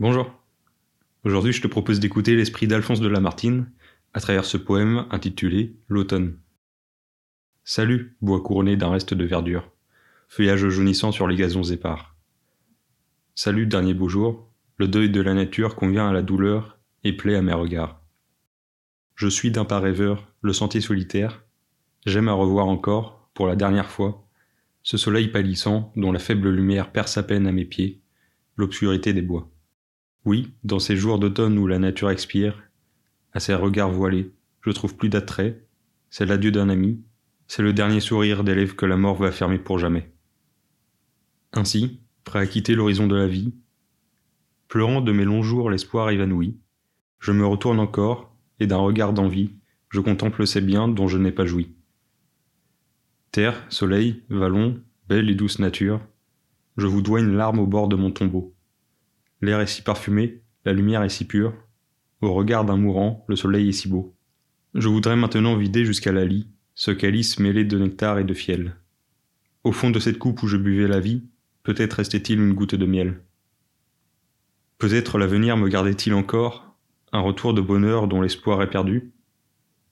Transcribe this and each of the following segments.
Bonjour. Aujourd'hui, je te propose d'écouter l'esprit d'Alphonse de Lamartine à travers ce poème intitulé L'automne. Salut, bois couronné d'un reste de verdure, feuillage jaunissant sur les gazons épars. Salut, dernier beau jour, le deuil de la nature convient à la douleur et plaît à mes regards. Je suis d'un pas rêveur, le sentier solitaire, j'aime à revoir encore, pour la dernière fois, ce soleil pâlissant dont la faible lumière perce à peine à mes pieds, l'obscurité des bois. Oui, dans ces jours d'automne où la nature expire, à ses regards voilés, je trouve plus d'attrait, c'est l'adieu d'un ami, c'est le dernier sourire d'élève que la mort va fermer pour jamais. Ainsi, prêt à quitter l'horizon de la vie, pleurant de mes longs jours l'espoir évanoui, je me retourne encore, et d'un regard d'envie, je contemple ces biens dont je n'ai pas joui. Terre, soleil, vallon, belle et douce nature, je vous dois une larme au bord de mon tombeau. L'air est si parfumé, la lumière est si pure. Au regard d'un mourant, le soleil est si beau. Je voudrais maintenant vider jusqu'à la lie ce calice mêlé de nectar et de fiel. Au fond de cette coupe où je buvais la vie, peut-être restait-il une goutte de miel. Peut-être l'avenir me gardait-il encore, un retour de bonheur dont l'espoir est perdu.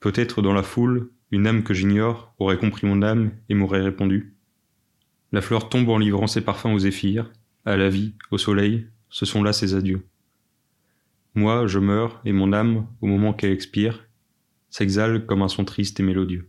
Peut-être dans la foule, une âme que j'ignore aurait compris mon âme et m'aurait répondu. La fleur tombe en livrant ses parfums aux zéphyrs, à la vie, au soleil, ce sont là ses adieux. Moi, je meurs, et mon âme, au moment qu'elle expire, s'exhale comme un son triste et mélodieux.